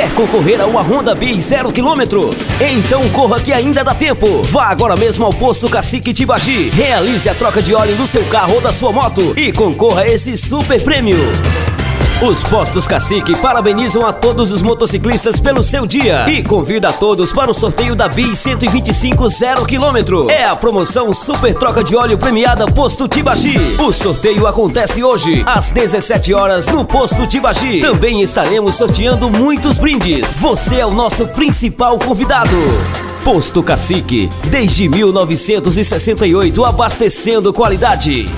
Quer concorrer a uma Honda Bis 0 km? Então corra que ainda dá tempo. Vá agora mesmo ao posto Cacique Tibagi. Realize a troca de óleo do seu carro ou da sua moto e concorra a esse super prêmio. Os Postos Cacique parabenizam a todos os motociclistas pelo seu dia e convida a todos para o sorteio da BI 125 0 km. É a promoção Super Troca de Óleo Premiada Posto Tibagi. O sorteio acontece hoje, às 17 horas, no Posto Tibagi. Também estaremos sorteando muitos brindes. Você é o nosso principal convidado. Posto Cacique, desde 1968, abastecendo qualidade.